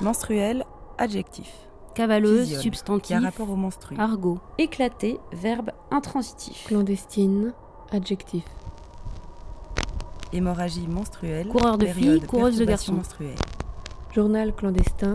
Menstruel, adjectif. Cavaleuse, substantif. Rapport au menstru. Argot. Éclaté, verbe intransitif. Clandestine, adjectif. Hémorragie menstruelle. Coureur de filles, coureuse de garçons. Journal clandestin,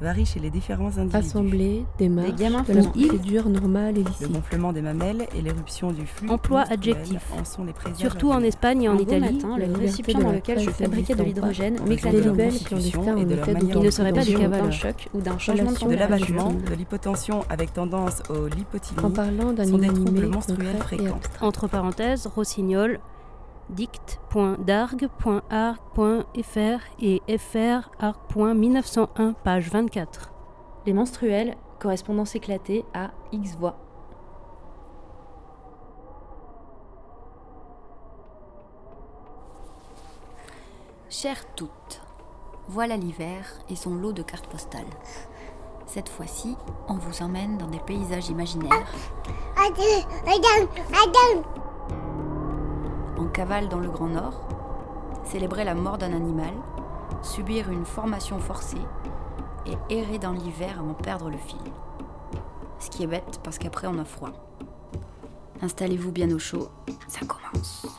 varie chez les différents individus. assemblée, démarche, gamins de la font- procédure normale et Le gonflement des mamelles et l'éruption du flux Emploi adjectif. en sont les Surtout en. Espagne et en Italie. matin, le récipient dans lequel je fabriquais de l'hydrogène m'éclatait de et de leur Il ne serait pas du d'un choc ou d'un changement de de l'abattement, l'hypotension avec tendance au En parlant d'un sont des troubles inanimé menstruels concret et fréquents. abstrait. Entre parenthèses, rossignol, dict.darg.arc.fr et frarc.1901, page 24. Les menstruels, correspondance éclatée à X voix. Chères toutes, voilà l'hiver et son lot de cartes postales. Cette fois-ci, on vous emmène dans des paysages imaginaires. On cavale dans le Grand Nord, célébrer la mort d'un animal, subir une formation forcée et errer dans l'hiver avant de perdre le fil. Ce qui est bête parce qu'après on a froid. Installez-vous bien au chaud, ça commence.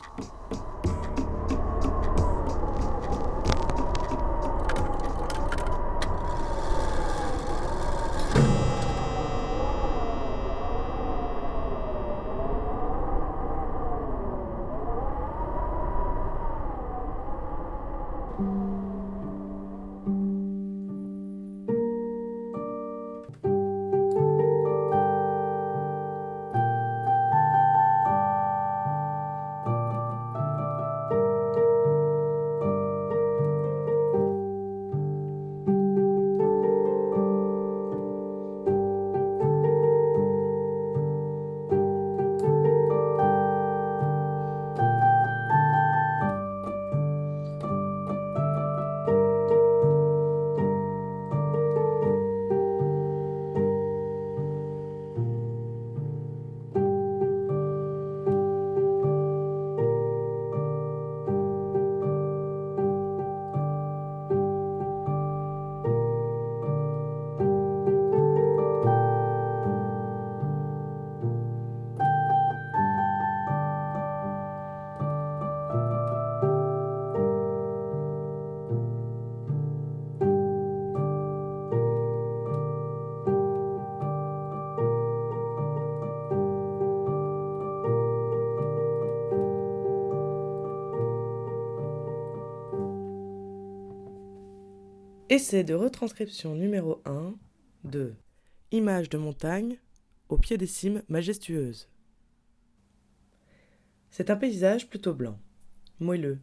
Essai de retranscription numéro 1 de Images de montagne au pied des cimes majestueuses. C'est un paysage plutôt blanc, moelleux,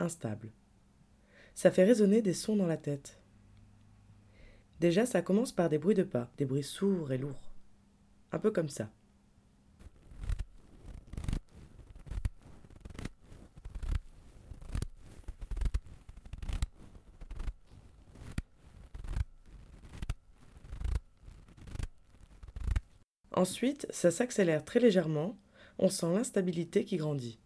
instable. Ça fait résonner des sons dans la tête. Déjà, ça commence par des bruits de pas, des bruits sourds et lourds. Un peu comme ça. Ensuite, ça s'accélère très légèrement, on sent l'instabilité qui grandit.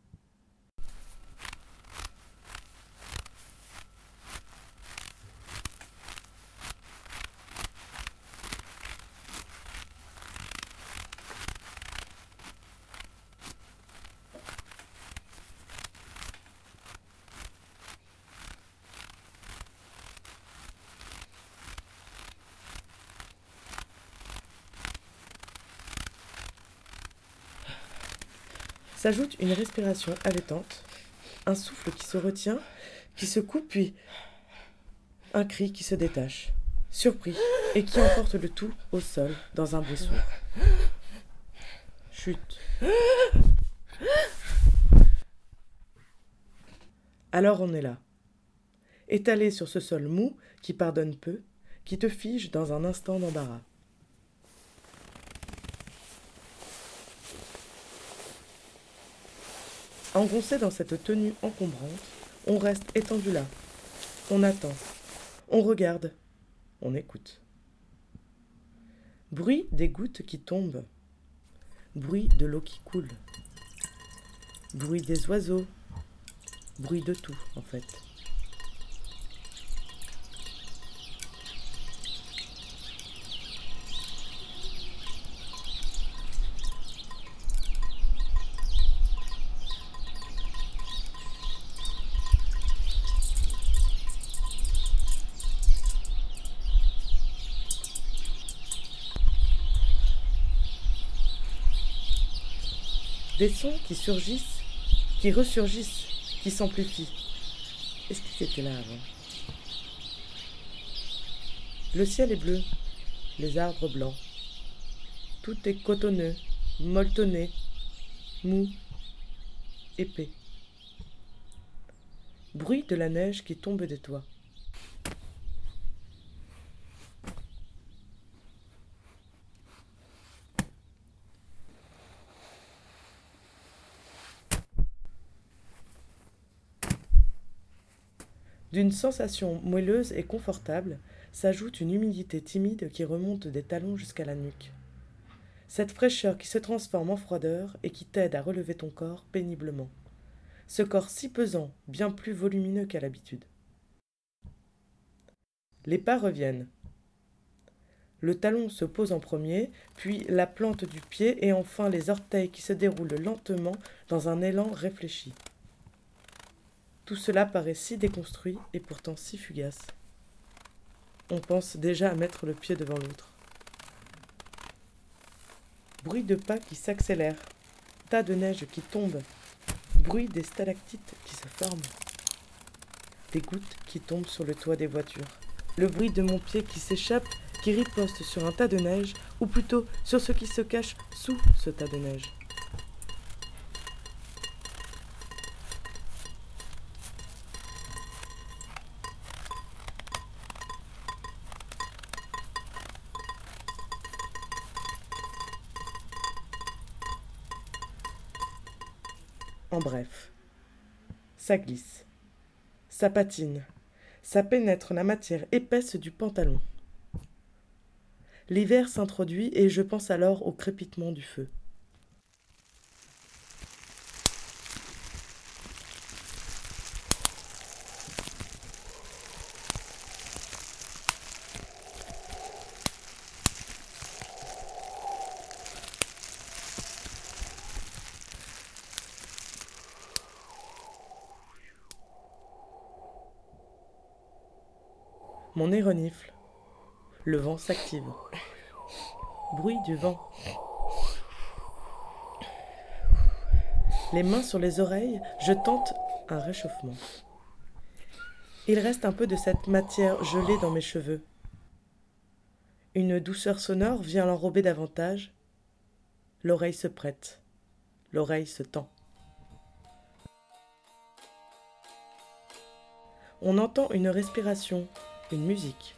S'ajoute une respiration allaitante, un souffle qui se retient, qui se coupe, puis un cri qui se détache, surpris, et qui emporte le tout au sol dans un bruit. Chute. Alors on est là, étalé sur ce sol mou qui pardonne peu, qui te fige dans un instant d'embarras. Engoncé dans cette tenue encombrante, On reste étendu là. On attend. On regarde. On écoute. Bruit des gouttes qui tombent. Bruit de l'eau qui coule. Bruit des oiseaux. Bruit de tout, en fait. Des sons qui surgissent, qui ressurgissent, qui s'amplifient. Est-ce qu'ils étaient là avant? Le ciel est bleu, les arbres blancs. Tout est cotonneux, molletonné, mou, épais. Bruit de la neige qui tombe des toits. D'une sensation moelleuse et confortable s'ajoute une humidité timide qui remonte des talons jusqu'à la nuque. Cette fraîcheur qui se transforme en froideur et qui t'aide à relever ton corps péniblement. Ce corps si pesant, bien plus volumineux qu'à l'habitude. Les pas reviennent. Le talon se pose en premier, puis la plante du pied et enfin les orteils qui se déroulent lentement dans un élan réfléchi. Tout cela paraît si déconstruit et pourtant si fugace. On pense déjà à mettre le pied devant l'autre. Bruit de pas qui s'accélère, tas de neige qui tombe, bruit des stalactites qui se forment, des gouttes qui tombent sur le toit des voitures, le bruit de mon pied qui s'échappe, qui riposte sur un tas de neige, ou plutôt sur ce qui se cache sous ce tas de neige. Ça glisse, ça patine, ça pénètre la matière épaisse du pantalon. L'hiver s'introduit et je pense alors au crépitement du feu. Le vent s'active. Bruit du vent. Les mains sur les oreilles, je tente un réchauffement. Il reste un peu de cette matière gelée dans mes cheveux. Une douceur sonore vient l'enrober davantage. L'oreille se prête. L'oreille se tend. On entend une respiration, une musique.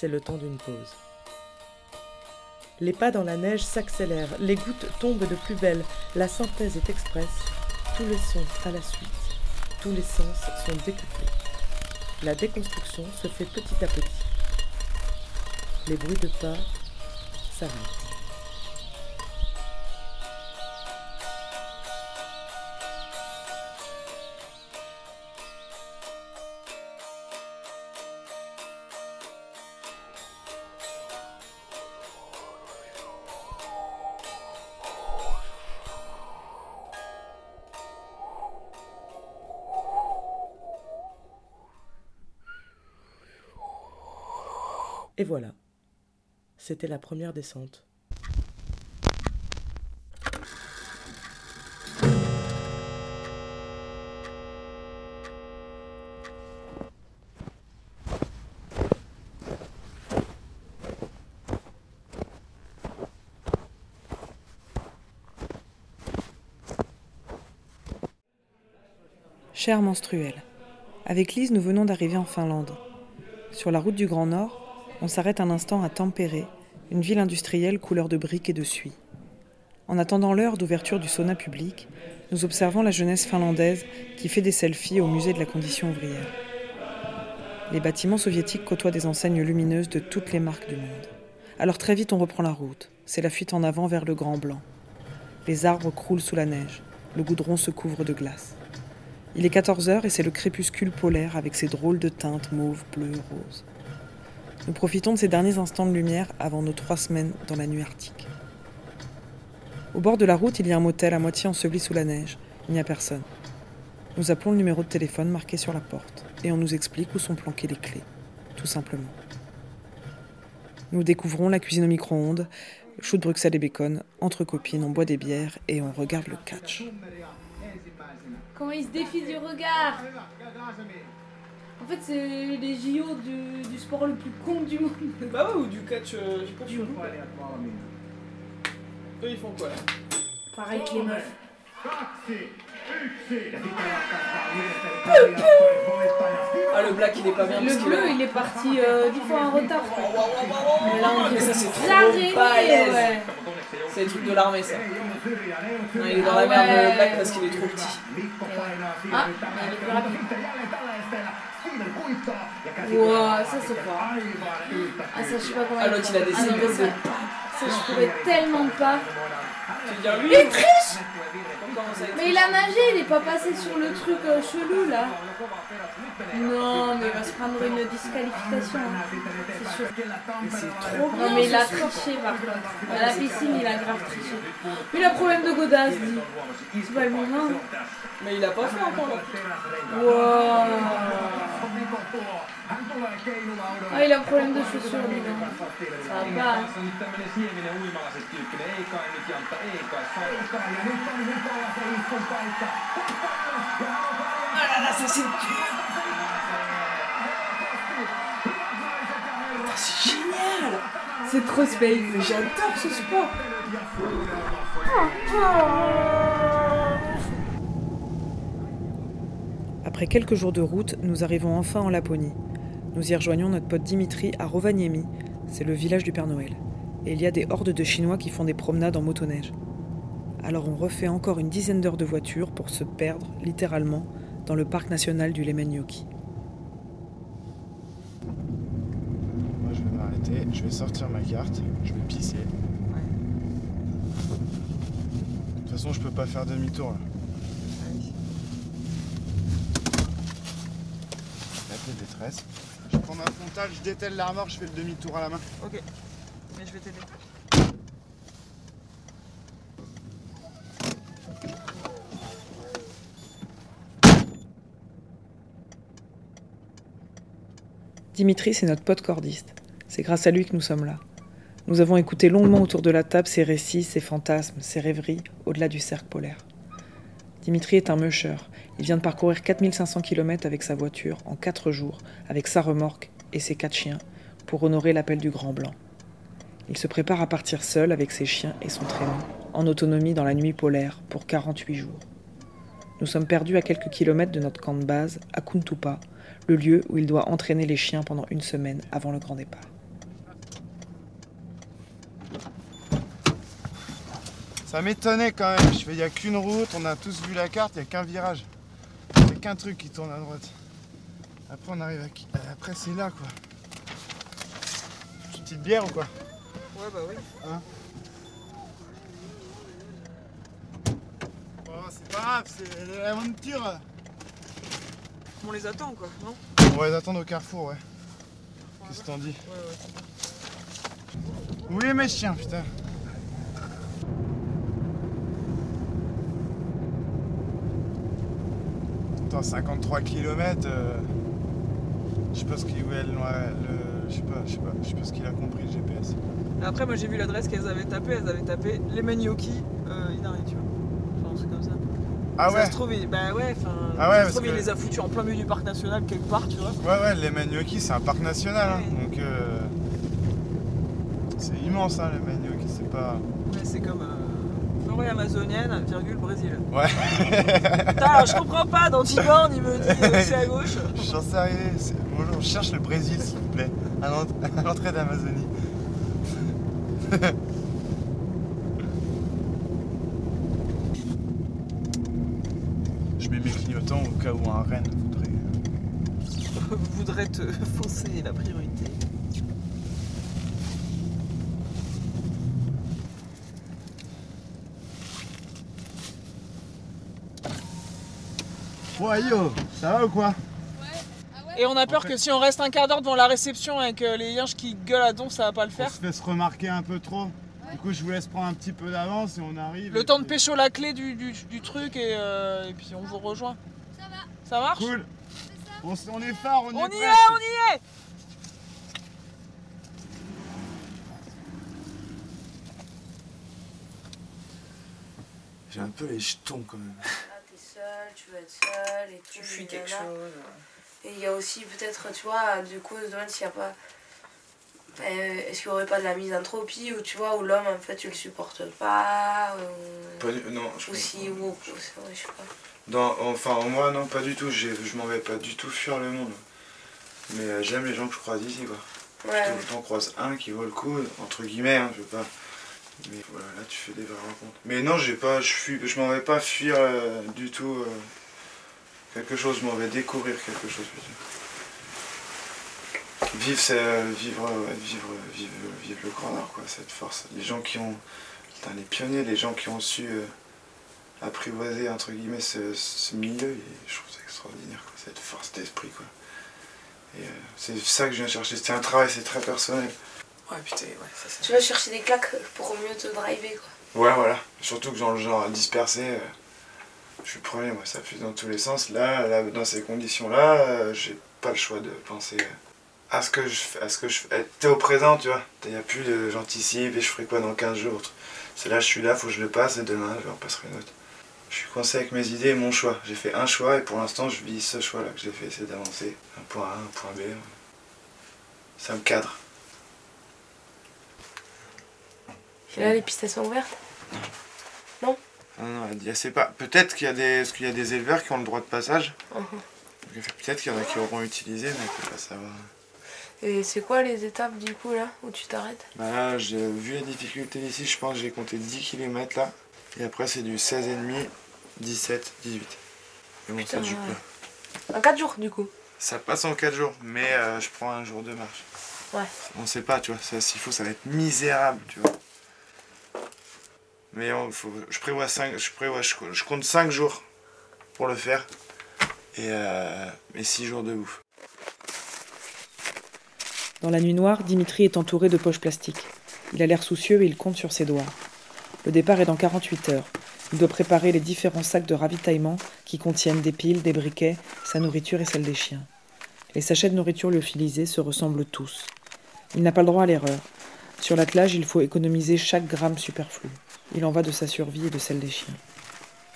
C'est le temps d'une pause. Les pas dans la neige s'accélèrent, les gouttes tombent de plus belle, la synthèse est expresse, tous les sons à la suite, tous les sens sont découplés. La déconstruction se fait petit à petit. Les bruits de pas s'arrêtent. Voilà. C'était la première descente. Chère menstruelle, avec Lise, nous venons d'arriver en Finlande. Sur la route du Grand Nord, on s'arrête un instant à Tampere, une ville industrielle couleur de briques et de suie. En attendant l'heure d'ouverture du sauna public, nous observons la jeunesse finlandaise qui fait des selfies au musée de la condition ouvrière. Les bâtiments soviétiques côtoient des enseignes lumineuses de toutes les marques du monde. Alors très vite on reprend la route. C'est la fuite en avant vers le Grand Blanc. Les arbres croulent sous la neige. Le goudron se couvre de glace. Il est 14 heures et c'est le crépuscule polaire avec ses drôles de teintes mauve, bleu, rose. Nous profitons de ces derniers instants de lumière avant nos trois semaines dans la nuit arctique. Au bord de la route, il y a un motel à moitié enseveli sous la neige. Il n'y a personne. Nous appelons le numéro de téléphone marqué sur la porte et on nous explique où sont planquées les clés, tout simplement. Nous découvrons la cuisine au micro-ondes, chou de Bruxelles et bacon, entre copines, on boit des bières et on regarde le catch. Comment il se défie du regard? En fait, c'est les JO du, du sport le plus con du monde. Bah ouais, ou du catch, euh, j'ai pas du Eux, ils font quoi là? Pareil que les meufs. Ah, le black, il est pas bien Le bleu, il est parti euh, 10 fois en retard. Mais là, on Mais dirait ça, c'est trop ouais. C'est le truc de l'armée, ça. Non, il est dans Ah la merde, ouais. le black, parce qu'il est trop petit. Ah, mais il est plus rapide. Ouah, ça c'est fort. Ah, ça, je sais pas comment Ah, l'autre, il a des Ah, épaules ça, de- ça, je pouvais tellement pas. Tu dire lui Il triche Mais il a nagé, il est pas passé sur le truc euh, chelou là. Non, mais il va se prendre une disqualification. hein. C'est sûr. C'est trop bien. Non, mais il a triché par contre. À la piscine, il a grave triché. Mais il a problème de godasse, dit. C'est pas le moment. Mais il a pas fait encore. Wow. Ah, il a problème de chaussures, lui. non. Ça va pas. hein. Ah là là, ça c'est C'est génial. C'est trop space. J'adore ce sport. Après quelques jours de route, nous arrivons enfin en Laponie. Nous y rejoignons notre pote Dimitri à Rovaniemi, c'est le village du Père Noël. Et il y a des hordes de Chinois qui font des promenades en motoneige. Alors on refait encore une dizaine d'heures de voiture pour se perdre, littéralement, dans le parc national du Lemmenjoki. Moi, je vais m'arrêter, je vais sortir ma carte, je vais pisser. De toute façon, je peux pas faire demi-tour là. Détresse. Je prends ma frontale, je dételle la remorque, je fais le demi-tour à la main. Ok. Mais je vais t'aider. Dimitri, c'est notre pote cordiste. C'est grâce à lui que nous sommes là. Nous avons écouté longuement autour de la table ses récits, ses fantasmes, ses rêveries, au-delà du cercle polaire. Dimitri est un musher. Il vient de parcourir 4500 km avec sa voiture en 4 jours, avec sa remorque et ses 4 chiens, pour honorer l'appel du Grand Blanc. Il se prépare à partir seul avec ses chiens et son traîneau, en autonomie dans la nuit polaire, pour 48 jours. Nous sommes perdus à quelques kilomètres de notre camp de base, à Kuntupa, le lieu où il doit entraîner les chiens pendant une semaine avant le grand départ. Ça m'étonnait quand même. Je fais, il n'y a qu'une route, on a tous vu la carte, il n'y a qu'un virage. Il n'y a qu'un truc qui tourne à droite. Après, on arrive à qui? Après, c'est là quoi. Une petite bière ou quoi? Ouais, bah oui. Hein? Bon, c'est pas grave, c'est l'aventure. On les attend quoi, non On va les attendre au carrefour, ouais. Qu'est-ce que t'en dis Ouais, ouais. Oui, mes chiens, putain. Attends, 53 km. je sais pas ce qu'il ouais, le, je sais pas, je sais pas, je sais pas ce qu'il a compris le GPS. Après, moi j'ai vu l'adresse qu'elles avaient tapée, elles avaient tapé les Menyoki, euh, Inari, tu vois. Enfin, un truc comme ça. Ah ça ouais se trouve, il- bah ouais. Ah ouais, ça se il les a foutus en plein milieu du parc national quelque part, tu vois. Ouais, ouais, les Manioki, c'est un parc national, hein, donc euh, c'est immense, hein, les Manioki, c'est pas. Ouais, c'est comme euh, forêt amazonienne, virgule Brésil. Ouais. Putain, je comprends pas, dans Tiborn, il me dit euh, c'est à gauche. J'en sais rien. Bonjour, je cherche le Brésil, s'il vous plaît, à l'entrée d'Amazonie. je mets mes clignotants au cas où un renne voudrait. Fausser la priorité. Yo, ça va ou quoi Et on a peur que si on reste un quart d'heure devant la réception avec euh, les yinches qui gueulent à don, ça va pas le On faire. se fait se remarquer un peu trop. Du coup, je vous laisse prendre un petit peu d'avance et on arrive. Le temps de pécho la clé du, du- du truc et, euh, et puis on vous rejoint. Ça va Ça marche? Cool. On, on est fort, on, On est y prêt. est, on y est J'ai un peu les jetons quand même. Ah, t'es seul, tu veux être seul et tout. Tu fuis quelque chose. Et il y a aussi peut-être, tu vois, du coup, je me demande s'il n'y a pas. Ben, Est-ce qu'il n'y aurait pas de la misanthropie où tu vois, où l'homme en fait tu le supportes pas ou, Pas du- non, je ou si, ou, ou- ouais, je sais pas. Dans, enfin, moi, non, pas du tout. Je m'en vais pas du tout fuir le monde. Mais euh, j'aime les gens que je croise ici, quoi. Ouais, le temps croise un qui vaut le coup, entre guillemets, hein, je veux pas. Mais voilà, là tu fais des vraies rencontres. Mais non, j'ai pas, je fuis, je m'en vais pas fuir euh, du tout euh, quelque chose, je m'en vais découvrir quelque chose plutôt. Vivre, c'est vivre, ouais, vivre, vivre, vivre le Grand Nord, quoi, cette force. Les gens qui ont, putain, les pionniers, les gens qui ont su apprivoiser entre guillemets ce, ce milieu, et je trouve ça extraordinaire, quoi, cette force d'esprit, quoi. Et euh, c'est ça que je viens chercher. C'est un travail, c'est très personnel. Ouais, putain, ouais, ça c'est. Tu vas chercher des claques pour mieux te driver quoi. Ouais, voilà. Surtout que dans le genre dispersé, euh, je suis le premier, moi, ça fuse dans tous les sens. Là, là dans ces conditions-là, euh, j'ai pas le choix de penser à ce que je fais. À ce que je fais. T'es au présent, tu vois. Il n'y a plus de j'anticipe et je ferai quoi dans 15 jours. C'est là, je suis là, faut que je le passe et demain, je repasserai une autre. Je suis coincé avec mes idées et mon choix. J'ai fait un choix et pour l'instant, je vis ce choix-là que j'ai fait, c'est d'avancer. Un point A, un point B. Ça me cadre. Et là les pistes elles sont ouvertes? Non, non, il y a- c'est pas. Peut-être qu'il y a des, qu'il y a des éleveurs qui ont le droit de passage. Donc, Peut-être qu'il y en a qui auront utilisé, mais on peut pas savoir. Et c'est quoi les étapes du coup là où tu t'arrêtes? Bah là, j'ai vu la difficulté d'ici, je pense que j'ai compté 10 km là. Et après, c'est du 16,5, 17, 18. Mais bon, ça ouais. pas. En 4 jours du coup Ça passe en 4 jours, mais euh, je prends un jour de marche. Ouais. On sait pas, tu vois, ça, s'il faut, ça va être misérable, tu vois. Mais on- faut, je prévois 5, je prévois, je, je compte 5 jours pour le faire. Et, euh, et 6 jours de bouffe. Dans la nuit noire, Dimitri est entouré de poches plastiques. Il a l'air soucieux et il compte sur ses doigts. Le départ est dans 48 heures. Il doit préparer les différents sacs de ravitaillement qui contiennent des piles, des briquets, sa nourriture et celle des chiens. Les sachets de nourriture lyophilisés se ressemblent tous. Il n'a pas le droit à l'erreur. Sur l'attelage, il faut économiser chaque gramme superflu. Il en va de sa survie et de celle des chiens.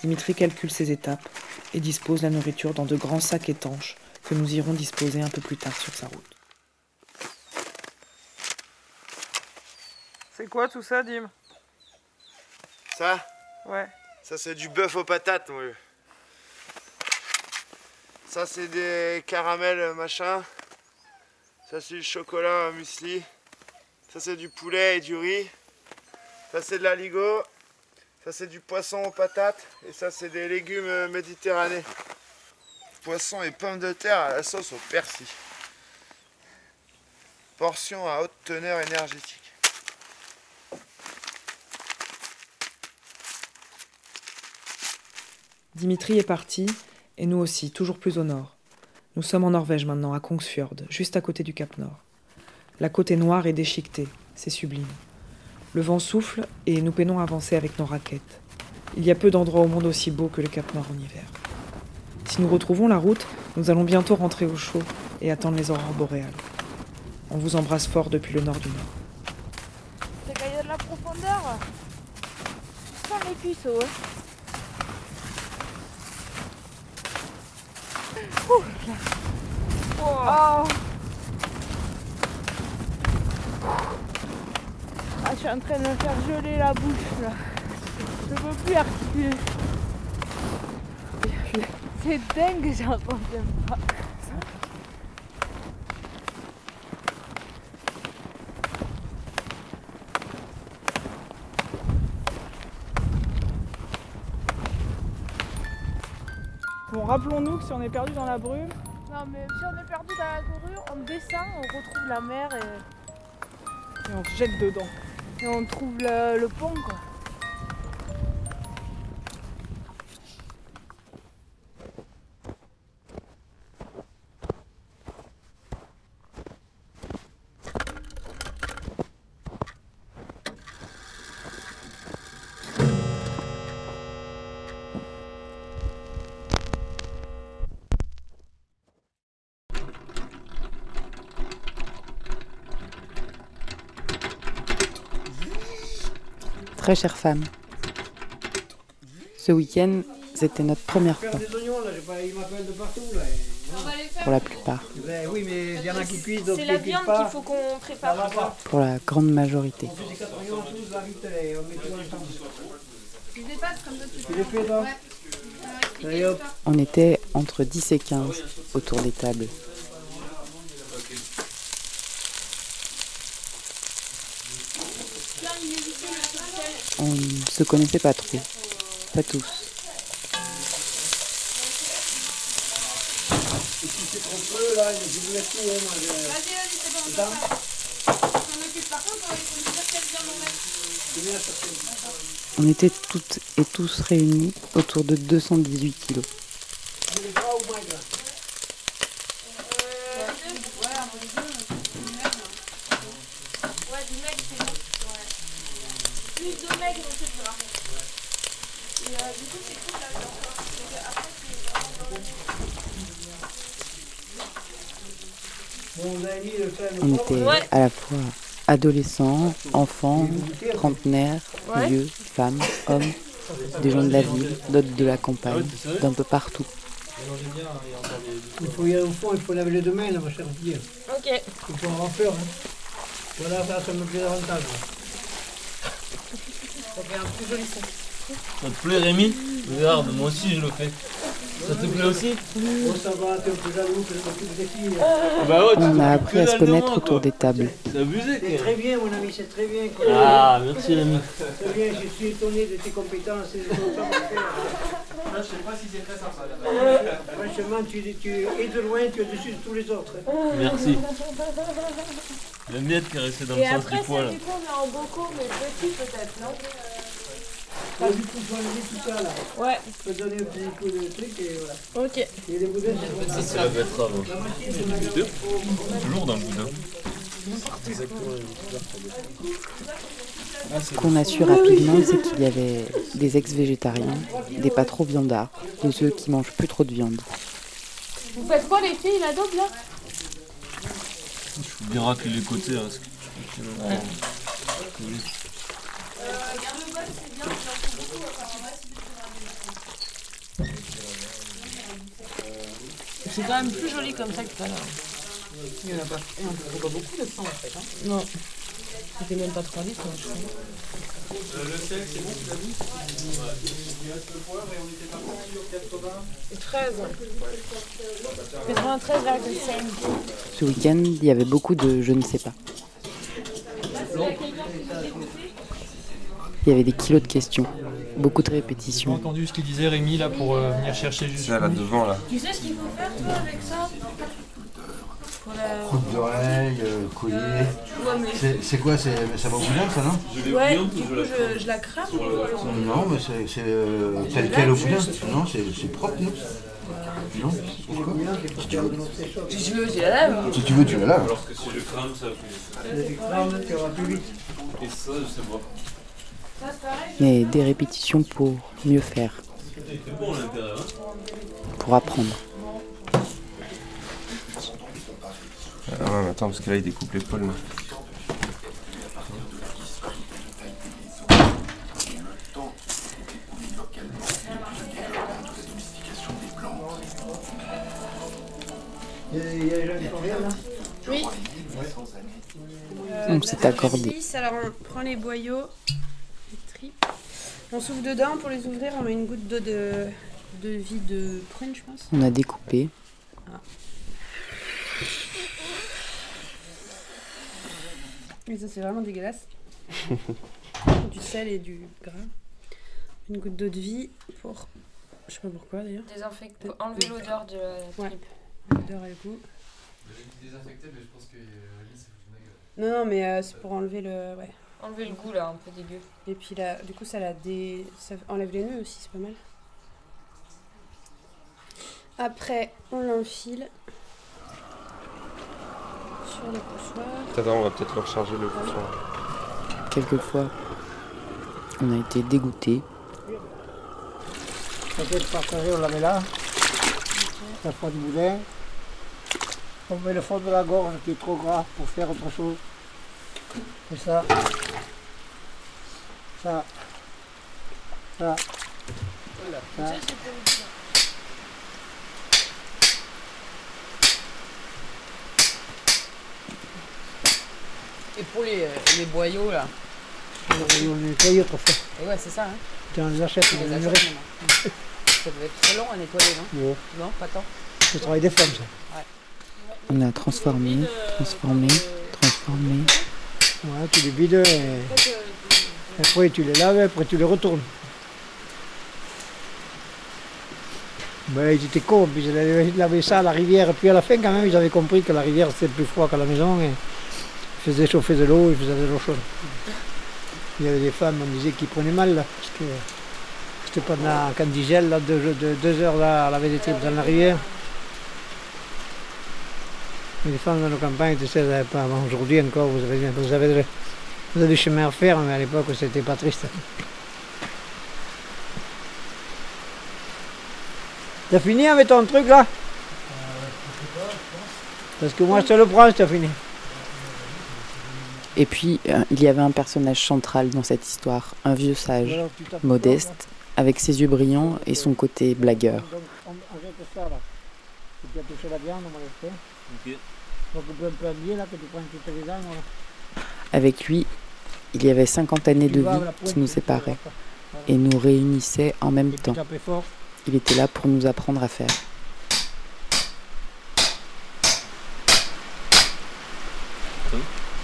Dimitri calcule ses étapes et dispose la nourriture dans de grands sacs étanches que nous irons disposer un peu plus tard sur sa route. C'est quoi tout ça, Dim? Ça? Ouais. Ça c'est du bœuf aux patates, moi. Ça c'est des caramels machin. Ça c'est du chocolat muesli. Ça c'est du poulet et du riz. Ça c'est de l'aligot. Ça c'est du poisson aux patates. Et ça c'est des légumes euh, méditerranéens. Poisson et pommes de terre à la sauce au persil. Portion à haute teneur énergétique. Dimitri est parti, et nous aussi, toujours plus au nord. Nous sommes en Norvège maintenant, à Kongsfjord, juste à côté du Cap Nord. La côte est noire et déchiquetée, c'est sublime. Le vent souffle et nous peinons à avancer avec nos raquettes. Il y a peu d'endroits au monde aussi beaux que le Cap Nord en hiver. Si nous retrouvons la route, nous allons bientôt rentrer au chaud et attendre les aurores boréales. On vous embrasse fort depuis le nord du nord. A de la profondeur? Les hein? Oh. Ah, je suis en train de me faire geler la bouche là. Je peux plus articuler. C'est dingue, j'en reviens pas. Bon, rappelons-nous que si on est perdu dans la brume, Non, mais si on est perdu dans la dorure, on descend, on retrouve la mer et, et on se jette dedans. et on trouve le, le pont, quoi. Très chère femme, ce week-end, c'était notre première fois, pour la plupart, C'est la viande qu'il faut qu'on prépare. Pour la grande majorité. On était entre 10 et 15 autour des tables. On ne se connaissait pas trop, pas tous. On était toutes et tous réunis autour de 218 kilos. Vous voulez pas ou maigre Ouais, du mec, c'est bon. Ouais. Plus de mecs, on se dira. Et euh, du coup, c'est cool là, genre, parce que après, c'est vraiment Bon, vous avez mis le fer On était à la fois adolescents, enfants, trentenaires, vieux, femmes, hommes, des gens de la ville, d'autres de la campagne, d'un peu partout. Il faut y aller au fond, il faut laver les deux mains, là, ma chère fille. Ok. Il faut en remplir. Hein. Voilà, ça, ça me plaît davantage. Ça fait un plus joli son. Ça te plaît Rémi? Regarde, moi aussi je le fais. Ça te plaît aussi Oh, ça va, t'es un peu jaloux que je m'occupe des filles. Ah bah ouais, tu On a appris à se connaître autour des tables. C'est abusé C'est très bien, mon ami, c'est très bien. quoi. Ah, merci Rémi. Très bien, je suis étonné de tes compétences et de ton savoir-faire. Je sais pas si c'est très sympa Franchement, tu, tu es de loin, tu es dessus de tous les autres. Merci. J'aime bien te caresser dans le Et sens après, du poil. ça, du coup, on est en bocaux, mais petit peut-être, non? Là, du coup, faut enlever tout ça là. Ouais. Je peux donner un petit coup de truc et voilà. Ok. Et les boudins, c'est Ça c'est la betterave. Toujours dans le boudin. Ce qu'on a su rapidement, c'est qu'il y avait des ex-végétariens, des pas trop viandards, de ceux qui mangent plus trop de viande. Vous faites quoi, les filles, la dope là? Je faut bien racler les côtés. Hein, parce que tu peux vraiment coller. C'est quand même plus joli comme ça que tout à l'heure. Il y en a pas. Et on ne trouve pas beaucoup de sang en fait. Hein. Non. C'était même pas 3 litres. hein, je crois. Le sel, c'est bon, tu l'as dit Il reste le poivre et on était parti sur 80. 13. 93,5. Ce week-end, il y avait beaucoup de je ne sais pas. Il y avait des kilos de questions, beaucoup de J'ai répétitions. entendu ce qu'il disait Rémi là pour euh, venir chercher juste. Ça là devant là. Tu sais ce qu'il faut faire, toi, avec ça Coupe d'oreille, euh, collier. Ouais, mais- C'est- quoi c'est- Ça va au boudin ça non Ouais, du coup, je, je la crame ou Non, mais c'est- euh, tel quel au boudin. Non, c'est c'est propre, non Non Si tu veux. Si tu veux, tu la laves. Si tu veux, tu la laves. Alors que si je crame, ça auras plus vite. Et ça, je sais pas. Mais des répétitions pour mieux faire, pour apprendre. Ah ouais, mais attends, parce que là il découpe l'épaule. là. Il y a des gens qui font rien là Oui. On s'est accordé. Alors on prend les boyaux. On souffle dedans, pour les ouvrir, on met une goutte d'eau de, de vie de prune, je pense. On a découpé, Ah. Et ça, c'est vraiment dégueulasse. du sel et du gras. Une goutte d'eau de vie pour Je sais pas pourquoi d'ailleurs. Désinfecter, enlever l'odeur de la Ouais. tripe. L'odeur et le goût. Désinfecté, mais je pense que euh. Non, non, mais euh, c'est pour enlever le. Ouais. Enlever le goût là, un peu dégueu. Et puis là, du coup, ça, la dé... ça enlève les nœuds aussi, c'est pas mal. Après, on l'enfile sur le poussoir. Attends, on va peut-être le recharger le poussoir. Quelquefois, on a été partager, on la met là. La fois du boudin. On met le fond de la gorge qui est trop gras pour faire autre chose. Et ça. Ça. Ça. Ça. Et pour les, les boyaux là. On les nettoie autrefois. Et ouais, c'est ça, hein. Tu en les achètes, On les achète. Ça devait être très long à nettoyer, non Ouais. Non, pas tant. C'est le travail des femmes, ça. Ouais. On a transformé, transformé, transformé. Tu les vides et après tu les laves et après tu les retournes. Ben, ils étaient cons, ils avaient lavé ça à la rivière. Puis à la fin, quand même, ils avaient compris que la rivière c'était plus froid qu'à la maison. Et ils faisaient chauffer de l'eau, ils faisaient de l'eau chaude. Il y avait des femmes, on disait, qui prenaient mal, là, parce que c'était pendant quand il gèle, là, deux, deux- deux heures là, à laver des tripes dans la rivière. Les femmes dans nos campagnes, tu sais, elles avaient pas, aujourd'hui encore, vous avez, vous, avez, vous avez du chemin à faire, mais à l'époque, c'était pas triste. T'as fini avec ton truc là Parce que moi, je te le prends, t'as fini. Et puis, euh, il y avait un personnage central dans cette histoire, un vieux sage, modeste, avec ses yeux brillants et son côté blagueur. Donc, Avec lui, il y avait 50 années de vie qui nous séparaient et nous réunissaient en même temps. Il était là pour nous apprendre à faire.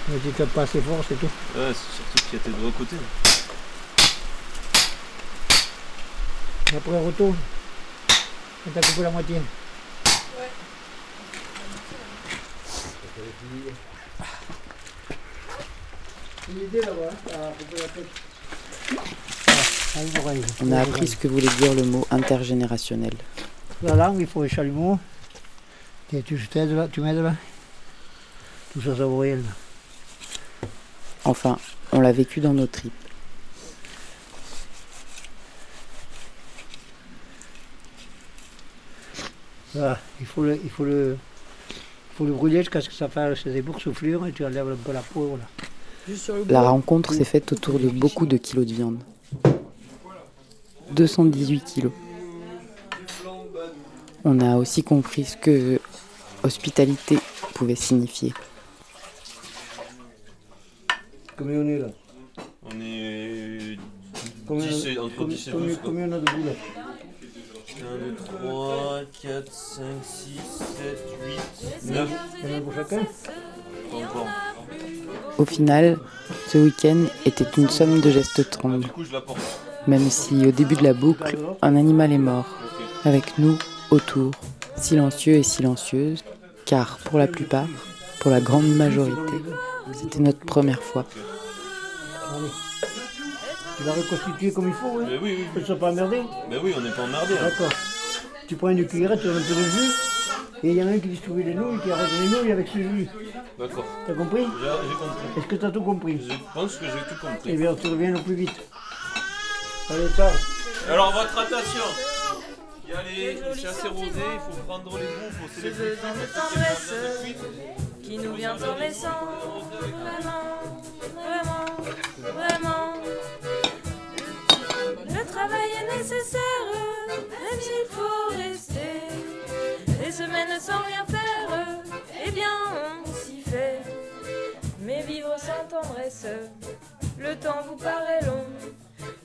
Mais tu tapes pas assez fort, c'est tout. Ouais, c'est surtout qu'il y a tes doigts à côté. Et après, retourne. Et t'as coupé la moitié. C'est l'idée là-bas, hein, à couper la tête. Ah, une oreille. On a appris ce que voulait dire le mot intergénérationnel. La langue, il faut les chalumeaux. Et tu t'aides là, tu m'aides là. Tout ça, ça vaut rien. Enfin, on l'a vécu dans nos tripes. Voilà, il faut le, il faut le, faut le brûler jusqu'à ce que ça fasse des boursouflures et tu enlèves un peu la peau. Voilà. La rencontre s'est faite autour de beaucoup de kilos de viande. 218 kilos. On a aussi compris ce que hospitalité pouvait signifier. Combien on est là? On est. Combien, 10 et- entre combien- 10 et combien- 12. quoi. combien on a de boules 1, 2, 3, 4, 5, 6, 7, 8, 9. Il y en a pour chacun Pas encore. Au final, ce week-end était une somme de gestes porte. Même si au début de la boucle, un animal est mort, avec nous autour, silencieux et silencieuses, car pour la plupart, pour la grande majorité, c'était notre première fois. Tu l'as reconstitué comme il faut, oui Mais oui, oui. Tu ne sois pas emmerdé Mais oui, on n'est pas emmerdé. hein. D'accord. Tu prends une cuillerette, tu donnes un peu de jus, et il y en a un qui distribue les nouilles, qui arrête les nouilles avec ce jus. D'accord. T'as compris? J'ai j'ai compris. Est-ce que t'as tout compris? Je pense que j'ai tout compris. Eh bien, tu reviens au plus vite. Allez, ça. Alors, votre attention Il y a les. C'est assez rosé, il faut prendre les bouts, il faut se les dans de tendresse qui nous vient en naissant. Vraiment, nécessaire, même s'il faut rester des semaines sans rien faire. Eh bien, on s'y fait. Mais vivre sans tendresse, le temps vous paraît long.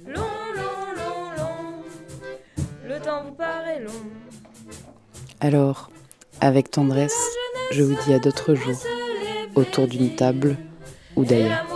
Long, long, long, long. Le temps vous paraît long. Alors, avec tendresse, je vous dis à d'autres jours, autour d'une table ou d'ailleurs.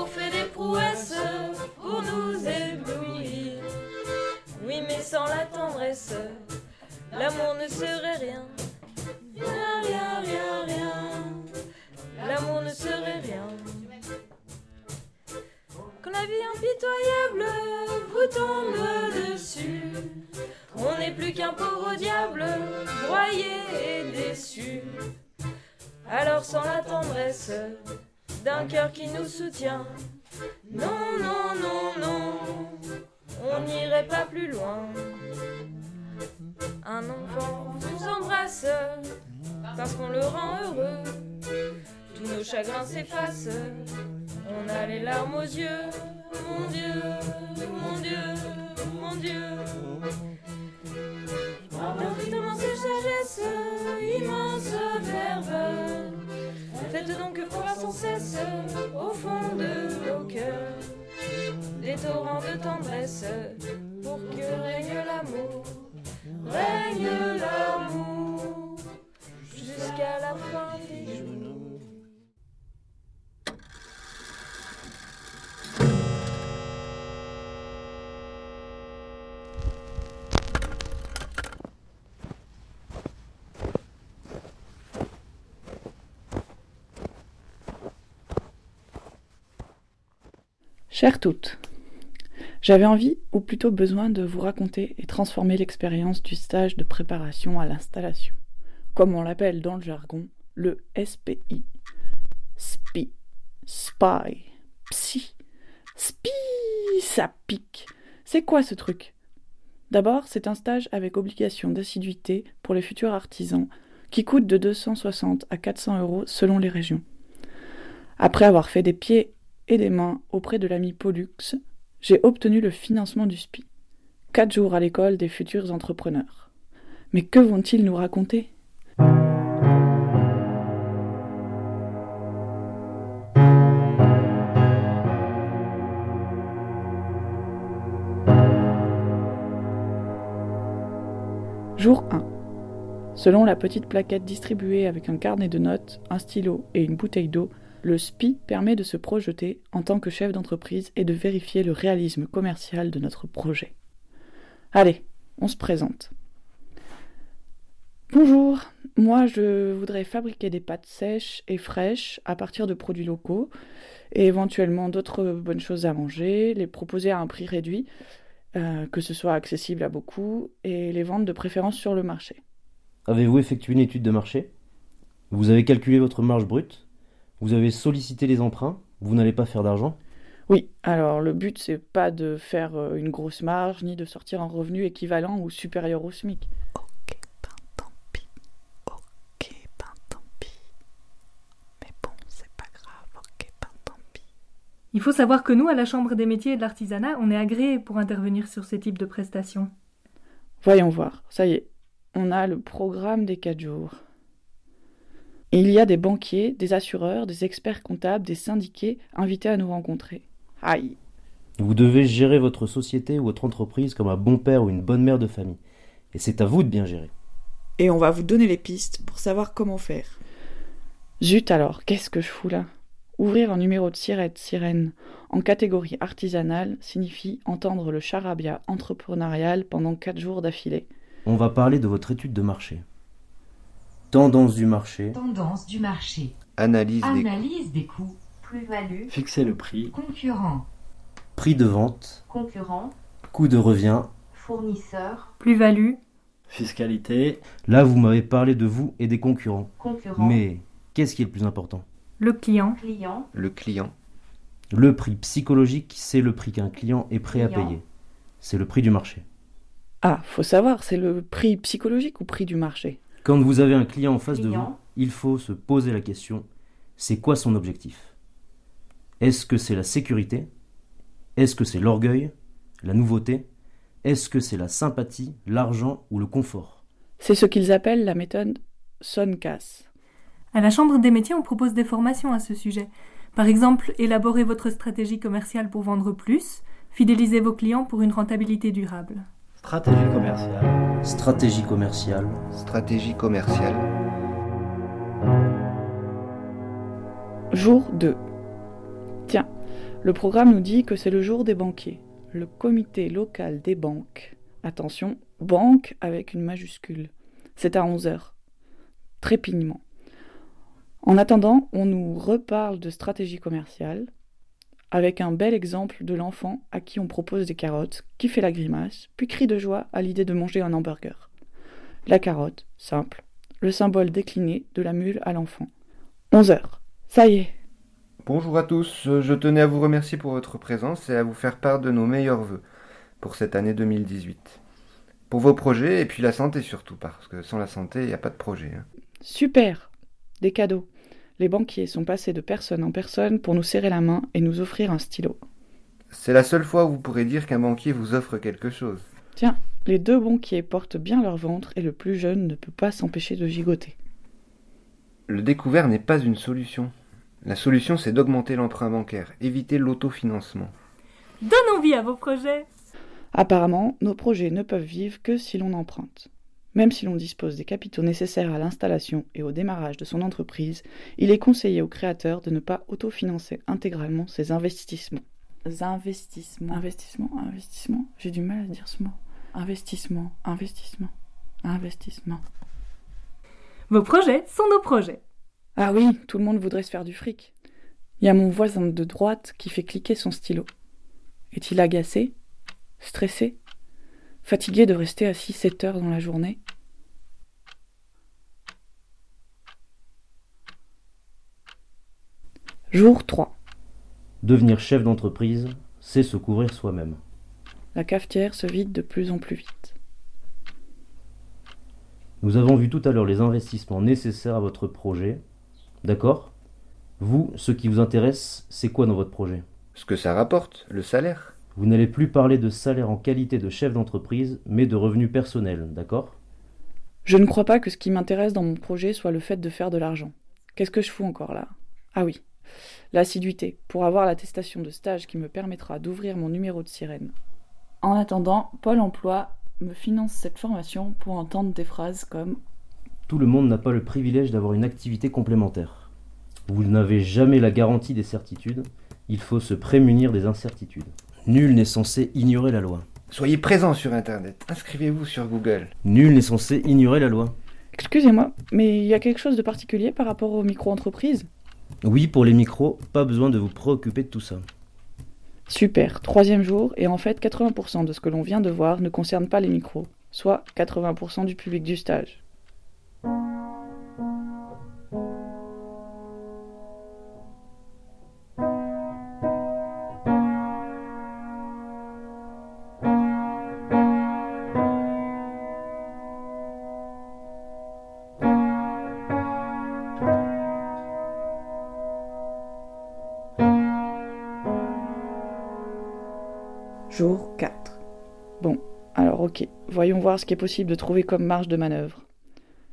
Pour que règne l'amour, règne l'amour jusqu'à la fin des jours. Chères toutes, j'avais envie, ou plutôt besoin, de vous raconter et transformer l'expérience du stage de préparation à l'installation, comme on l'appelle dans le jargon, le SPI. SPI, SPY, PSI, SPI, ça pique. C'est quoi ce truc? D'abord, c'est un stage avec obligation d'assiduité pour les futurs artisans, qui coûte de 260 à 400 euros selon les régions. Après avoir fait des pieds et des mains auprès de l'ami Pollux, j'ai obtenu le financement du SPI. Quatre jours à l'école des futurs entrepreneurs. Mais que vont-ils nous raconter? Jour 1. Selon la petite plaquette distribuée avec un carnet de notes, un stylo et une bouteille d'eau, le SPI permet de se projeter en tant que chef d'entreprise et de vérifier le réalisme commercial de notre projet. Allez, on se présente. Bonjour, moi je voudrais fabriquer des pâtes sèches et fraîches à partir de produits locaux et éventuellement d'autres bonnes choses à manger, les proposer à un prix réduit, euh, que ce soit accessible à beaucoup et les vendre de préférence sur le marché. Avez-vous effectué une étude de marché? Vous avez calculé votre marge brute? Vous avez sollicité les emprunts Vous n'allez pas faire d'argent? Oui, alors le but c'est pas de faire euh, une grosse marge ni de sortir un revenu équivalent ou supérieur au SMIC. Il faut savoir que nous, à la Chambre des métiers et de l'artisanat, on est agréé pour intervenir sur ce type de prestations. Voyons voir, ça y est, on a le programme des quatre jours. Il y a des banquiers, des assureurs, des experts comptables, des syndiqués invités à nous rencontrer. Aïe. Vous devez gérer votre société ou votre entreprise comme un bon père ou une bonne mère de famille. Et c'est à vous de bien gérer. Et on va vous donner les pistes pour savoir comment faire. Zut alors, qu'est-ce que je fous là? Ouvrir un numéro de sirette sirène en catégorie artisanale signifie entendre le charabia entrepreneurial pendant quatre jours d'affilée. On va parler de votre étude de marché. Tendance du marché. Tendance du marché. Analyse, Analyse des coûts. Plus-value. Fixer le prix. Concurrent. Prix de vente. Concurrent. Coût de revient. Fournisseur. Plus-value. Fiscalité. Là, vous m'avez parlé de vous et des concurrents. Concurrent. Mais qu'est-ce qui est le plus important? Le client. Client. Le client. Le prix psychologique, c'est le prix qu'un client est prêt à payer. C'est le prix du marché. Ah, faut savoir, c'est le prix psychologique ou prix du marché? Quand vous avez un client en face de vous, il faut se poser la question c'est quoi son objectif? Est-ce que c'est la sécurité? Est-ce que c'est l'orgueil? La nouveauté? Est-ce que c'est la sympathie, l'argent ou le confort? C'est ce qu'ils appellent la méthode Soncas. À la Chambre des métiers, on propose des formations à ce sujet. Par exemple, élaborer votre stratégie commerciale pour vendre plus, fidéliser vos clients pour une rentabilité durable. Stratégie commerciale. Stratégie commerciale. Stratégie commerciale. Jour 2. Tiens, le programme nous dit que c'est le jour des banquiers, le comité local des banques. Attention, banque avec une majuscule. C'est à 11h. Trépignement. En attendant, on nous reparle de stratégie commerciale, avec un bel exemple de l'enfant à qui on propose des carottes, qui fait la grimace, puis crie de joie à l'idée de manger un hamburger. La carotte, simple, le symbole décliné de la mule à l'enfant. 11 heures. Ça y est. Bonjour à tous, je tenais à vous remercier pour votre présence et à vous faire part de nos meilleurs voeux pour cette année 2018. Pour vos projets et puis la santé surtout, parce que sans la santé, il n'y a pas de projet. hein. Super Des cadeaux. Les banquiers sont passés de personne en personne pour nous serrer la main et nous offrir un stylo. C'est la seule fois où vous pourrez dire qu'un banquier vous offre quelque chose. Tiens, les deux banquiers portent bien leur ventre et le plus jeune ne peut pas s'empêcher de gigoter. Le découvert n'est pas une solution. La solution, c'est d'augmenter l'emprunt bancaire, éviter l'autofinancement. Donne envie à vos projets Apparemment, nos projets ne peuvent vivre que si l'on emprunte. Même si l'on dispose des capitaux nécessaires à l'installation et au démarrage de son entreprise, il est conseillé aux créateurs de ne pas autofinancer intégralement ses investissements. Investissements. Investissement, investissement. J'ai du mal à dire ce mot. Investissement, investissement, investissement. Vos projets sont nos projets. Ah oui, tout le monde voudrait se faire du fric. Il y a mon voisin de droite qui fait cliquer son stylo. Est-il agacé? Stressé? Fatigué de rester assis 7 heures dans la journée? Jour 3. Devenir chef d'entreprise, c'est se couvrir soi-même. La cafetière se vide de plus en plus vite. Nous avons vu tout à l'heure les investissements nécessaires à votre projet. D'accord? Vous, ce qui vous intéresse, c'est quoi dans votre projet? Ce que ça rapporte, le salaire. Vous n'allez plus parler de salaire en qualité de chef d'entreprise, mais de revenus personnels, d'accord? Je ne crois pas que ce qui m'intéresse dans mon projet soit le fait de faire de l'argent. Qu'est-ce que je fous encore là? Ah oui, l'assiduité, pour avoir l'attestation de stage qui me permettra d'ouvrir mon numéro de sirène. En attendant, Pôle emploi me finance cette formation pour entendre des phrases comme Tout le monde n'a pas le privilège d'avoir une activité complémentaire. Vous n'avez jamais la garantie des certitudes, il faut se prémunir des incertitudes. Nul n'est censé ignorer la loi. Soyez présents sur Internet, inscrivez-vous sur Google. Nul n'est censé ignorer la loi. Excusez-moi, mais il y a quelque chose de particulier par rapport aux micro-entreprises Oui, pour les micros, pas besoin de vous préoccuper de tout ça. Super, troisième jour, et en fait 80% de ce que l'on vient de voir ne concerne pas les micros, soit 80% du public du stage. Voyons voir ce qui est possible de trouver comme marge de manœuvre.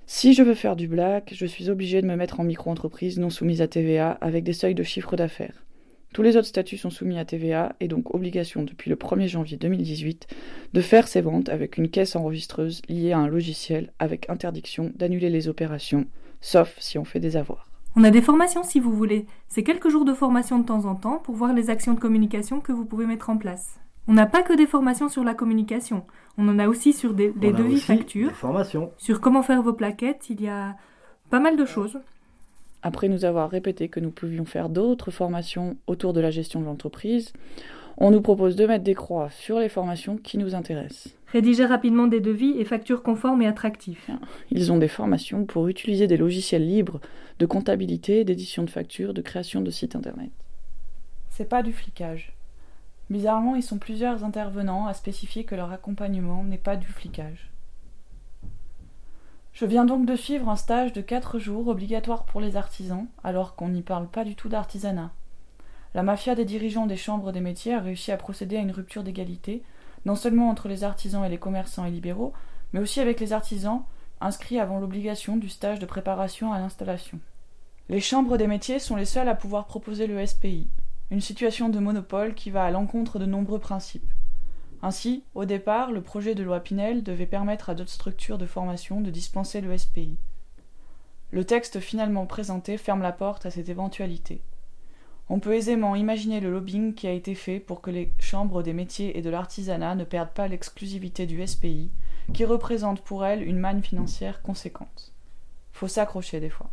Si je veux faire du black, je suis obligé de me mettre en micro-entreprise non soumise à TVA avec des seuils de chiffre d'affaires. Tous les autres statuts sont soumis à TVA et donc obligation depuis le 1er janvier 2018 de faire ses ventes avec une caisse enregistreuse liée à un logiciel avec interdiction d'annuler les opérations, sauf si on fait des avoirs. On a des formations si vous voulez. C'est quelques jours de formation de temps en temps pour voir les actions de communication que vous pouvez mettre en place. On n'a pas que des formations sur la communication. On en a aussi sur des, des On a devis aussi factures. des formations. Sur comment faire vos plaquettes. Il y a pas mal de choses. Après nous avoir répété que nous pouvions faire d'autres formations autour de la gestion de l'entreprise, on nous propose de mettre des croix sur les formations qui nous intéressent. Rédiger rapidement des devis et factures conformes et attractifs. Ils ont des formations pour utiliser des logiciels libres de comptabilité, d'édition de factures, de création de sites internet. C'est pas du flicage. Bizarrement, ils sont plusieurs intervenants à spécifier que leur accompagnement n'est pas du flicage. Je viens donc de suivre un stage de 4 jours obligatoire pour les artisans, alors qu'on n'y parle pas du tout d'artisanat. La mafia des dirigeants des chambres des métiers a réussi à procéder à une rupture d'égalité, non seulement entre les artisans et les commerçants et libéraux, mais aussi avec les artisans inscrits avant l'obligation du stage de préparation à l'installation. Les chambres des métiers sont les seules à pouvoir proposer le SPI, une situation de monopole qui va à l'encontre de nombreux principes. Ainsi, au départ, le projet de loi Pinel devait permettre à d'autres structures de formation de dispenser le SPI. Le texte finalement présenté ferme la porte à cette éventualité. On peut aisément imaginer le lobbying qui a été fait pour que les chambres des métiers et de l'artisanat ne perdent pas l'exclusivité du SPI qui représente pour elle une manne financière conséquente. Faut s'accrocher des fois.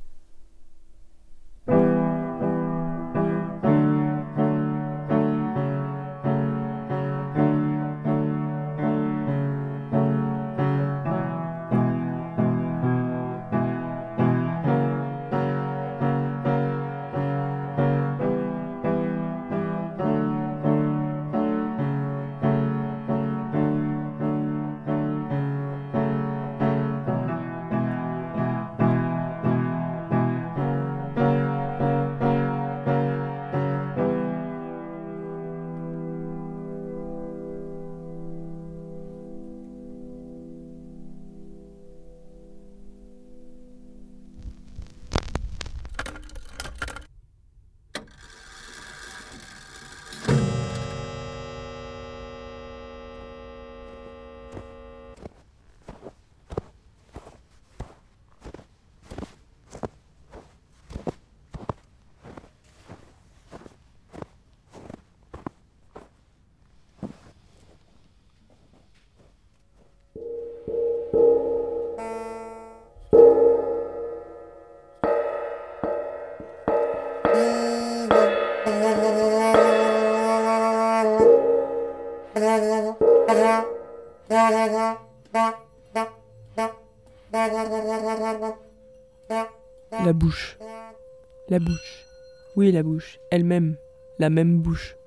La bouche. Oui, la bouche. Elle-même. La même bouche.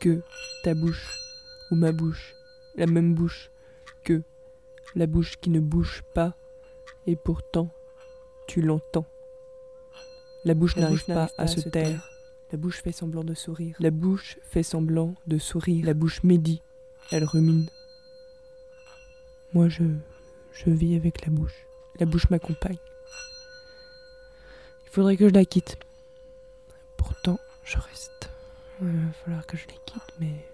Que ta bouche. Ou ma bouche. La même bouche. Que la bouche qui ne bouge pas. Et pourtant, tu l'entends. La bouche n'arrive pas à se taire. La bouche fait semblant de sourire. La bouche fait semblant de sourire. La bouche médit. Elle rumine. Moi, je, je vis avec la bouche. La bouche m'accompagne. Faudrait que je la quitte. Pourtant, je reste. Il va falloir que je la quitte, mais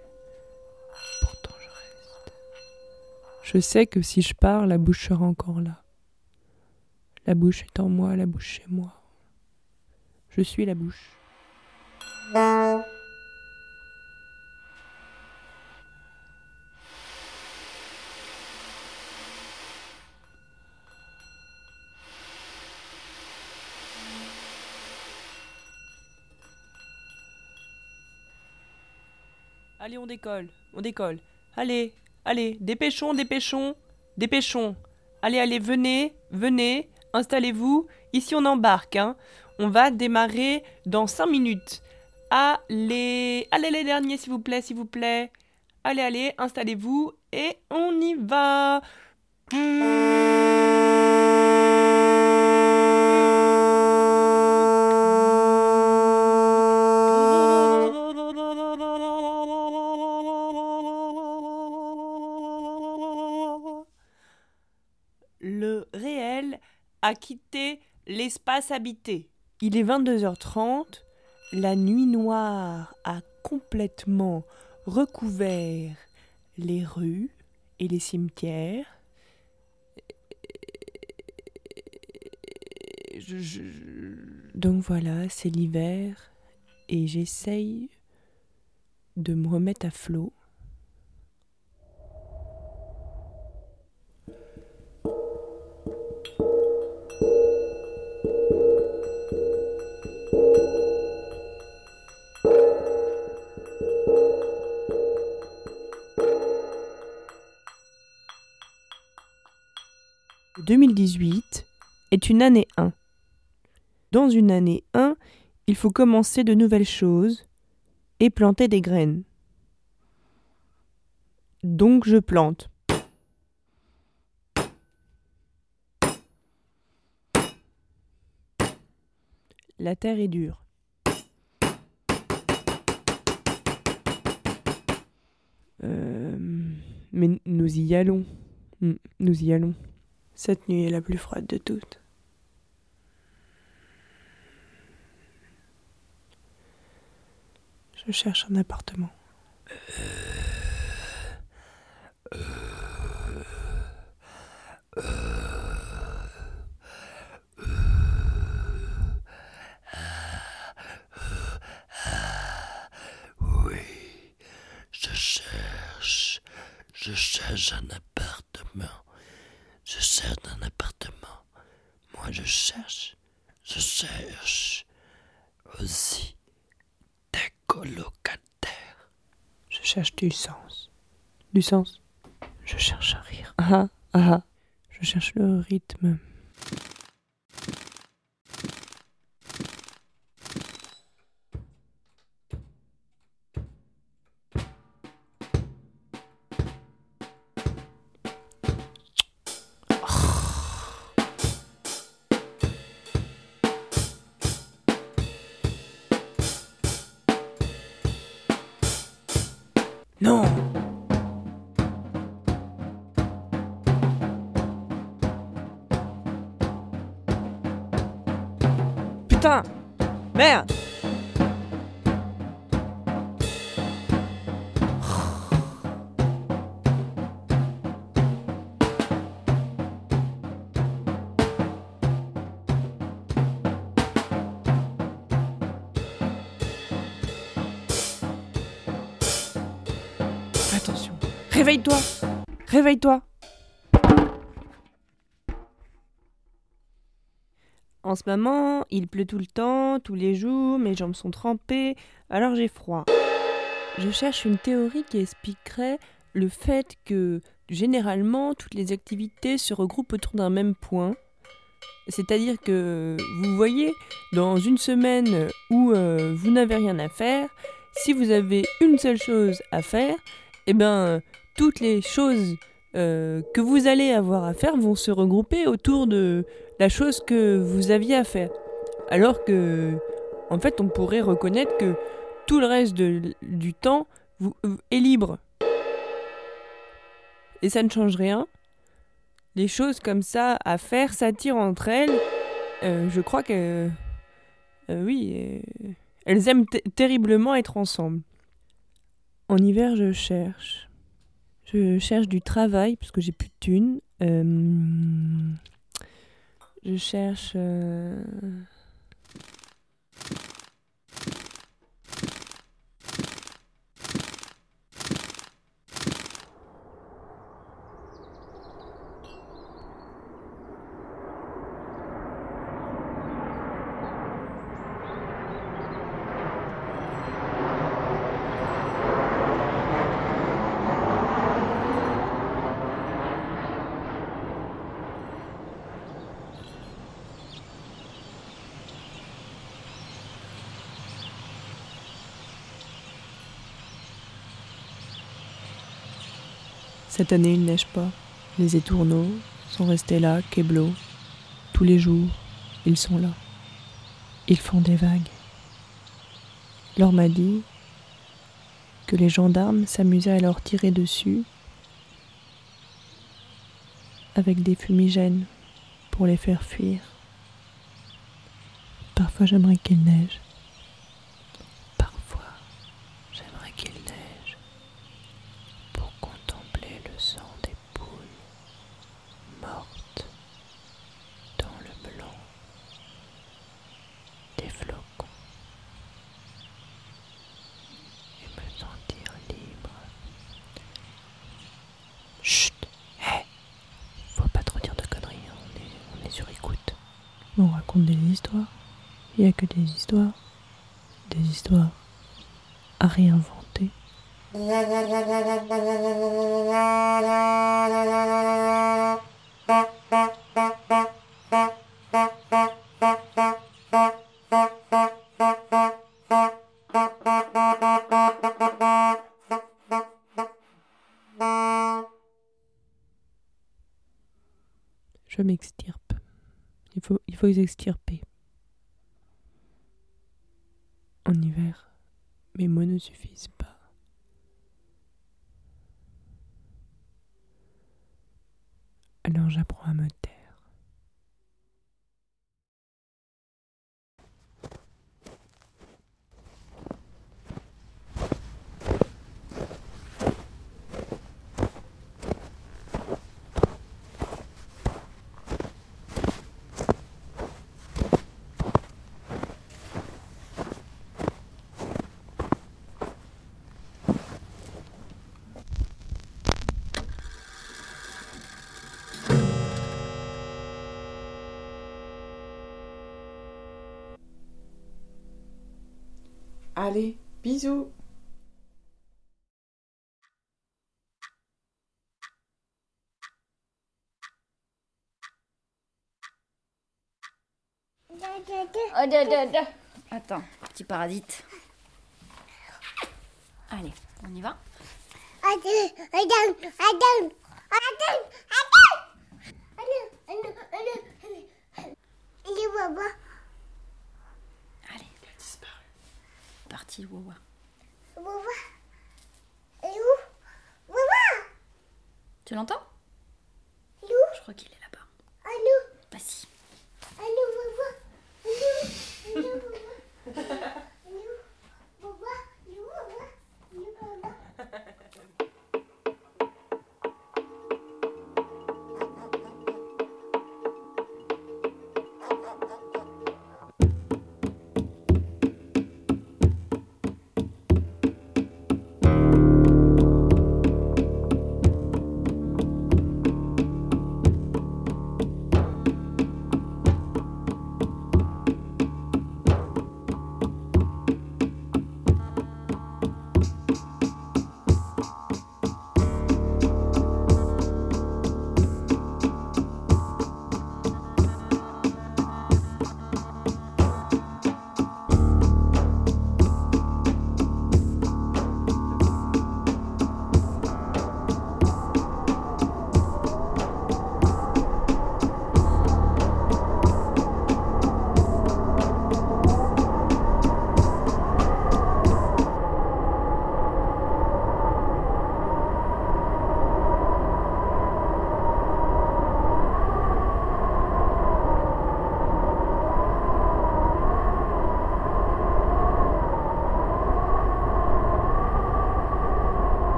pourtant, je reste. Je sais que si je pars, la bouche sera encore là. La bouche est en moi, la bouche chez moi. Je suis la bouche. Allez, on décolle, on décolle. Allez, allez, dépêchons, dépêchons, dépêchons. Allez, allez, venez, venez, installez-vous. Ici, on embarque. Hein. On va démarrer dans 5 minutes. Allez, allez les derniers, s'il vous plaît, s'il vous plaît. Allez, allez, installez-vous et on y va. A quitté l'espace habité. Il est 22h30. La nuit noire a complètement recouvert les rues et les cimetières. Je- je- Donc voilà, c'est l'hiver et j'essaye de me remettre à flot. « 2018 est une année 1. Dans une année 1, il faut commencer de nouvelles choses et planter des graines. Donc je plante. La terre est dure. Euh, mais nous y allons. Mm, Nous y allons. Cette nuit est la plus froide de toutes. Je cherche un appartement. Oui, je cherche, je cherche un appartement je cherche un appartement. Moi, je cherche, je cherche aussi des colocataires. Je cherche du sens. Du sens? Je cherche à rire. Ah ah ah. Je cherche le rythme. Réveille-toi Réveille-toi En ce moment, il pleut tout le temps, tous les jours, mes jambes sont trempées, alors j'ai froid. Je cherche une théorie qui expliquerait le fait que généralement toutes les activités se regroupent autour d'un même point. C'est-à-dire que vous voyez, dans une semaine où euh, vous n'avez rien à faire, si vous avez une seule chose à faire, eh ben toutes les choses euh, que vous allez avoir à faire vont se regrouper autour de la chose que vous aviez à faire. Alors que, en fait, on pourrait reconnaître que tout le reste du temps vous, euh, est libre. Et ça ne change rien. Les choses comme ça à faire s'attirent entre elles. Euh, je crois que. oui. elles aiment te- terriblement être ensemble. En hiver, je cherche. Je cherche du travail parce que j'ai plus de thunes. Euh, je cherche. euh, Cette année, il neige pas. Les étourneaux sont restés là, keblo. Tous les jours, ils sont là. Ils font des vagues. Laure m'a dit que les gendarmes s'amusaient à leur tirer dessus avec des fumigènes pour les faire fuir. Parfois j'aimerais qu'il neige. Parfois, j'aimerais qu'il neige pour contempler le sang des poules mortes dans le blanc des flocons et me sentir libre. Chut Hé Faut pas trop dire de conneries, hein, on est, on est sur écoute. On raconte des histoires. A que des histoires. Des histoires à réinventer. Je m'extirpe. Il faut, il faut s'extirper. Allez, bisous. Attends, petit parasite. Allez, on y va. Allez, il a disparu. Parti,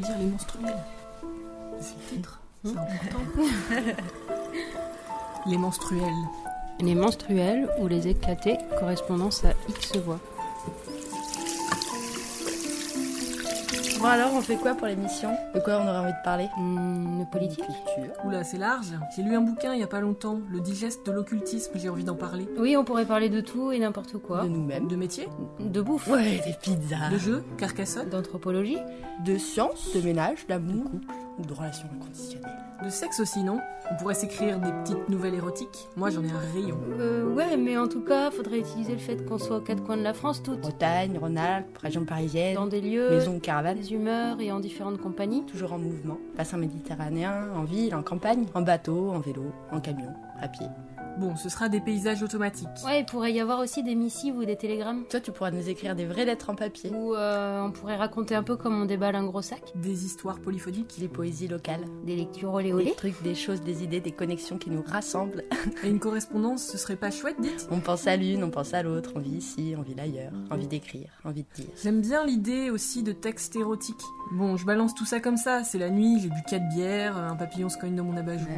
Dire les menstruels. C'est le titre. C'est important. les menstruels. Les menstruels ou les éclatés, correspondance à X voix. Bon alors, on fait quoi pour l'émission? De quoi on aurait envie de parler? De politique Oula, c'est large. J'ai lu un bouquin il y a pas longtemps, Le digeste de l'occultisme, j'ai envie d'en parler. Oui, on pourrait parler de tout et n'importe quoi. De nous-mêmes. De métier De bouffe. Ouais, des pizzas. De jeux Carcassonne D'anthropologie De science, de ménage, d'amour, ou de relations inconditionnelles. De sexe aussi, non? On pourrait s'écrire des petites nouvelles érotiques. Moi, j'en ai un rayon. Euh, ouais, mais en tout cas, faudrait utiliser le fait qu'on soit aux quatre coins de la France toutes. Bretagne, Rhône-Alpes, région parisienne. Dans des lieux, Maison ou caravane. des humeurs et en différentes compagnies. Toujours en mouvement. Bassin méditerranéen, en ville, en campagne, en bateau, en vélo, en camion, à pied. Bon, ce sera des paysages automatiques. Ouais, il pourrait y avoir aussi des missives ou des télégrammes. Toi, tu pourras nous écrire des vraies lettres en papier. Ou euh, on pourrait raconter un peu comme on déballe un gros sac. Des histoires polyphoniques. Des poésies locales. Des lectures olé olé. Des trucs, des choses, des idées, des connexions qui nous rassemblent. Et une correspondance, ce serait pas chouette, dites? On pense à l'une, on pense à l'autre, on vit ici, on vit ailleurs, envie d'écrire, envie de dire. J'aime bien l'idée aussi de textes érotiques. Bon, je balance tout ça comme ça, c'est la nuit, j'ai bu 4 bières, un papillon se cogne dans mon abat-jour.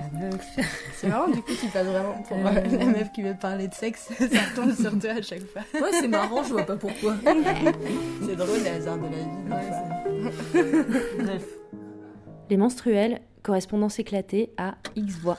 C'est marrant, du coup, tu passes vraiment pour euh, la meuf qui veut parler de sexe. Ça tombe sur toi à chaque fois. Ouais, c'est marrant, je vois pas pourquoi. c'est drôle, les hasards de la vie. Bref. Les menstruels, correspondance éclatée à X voix.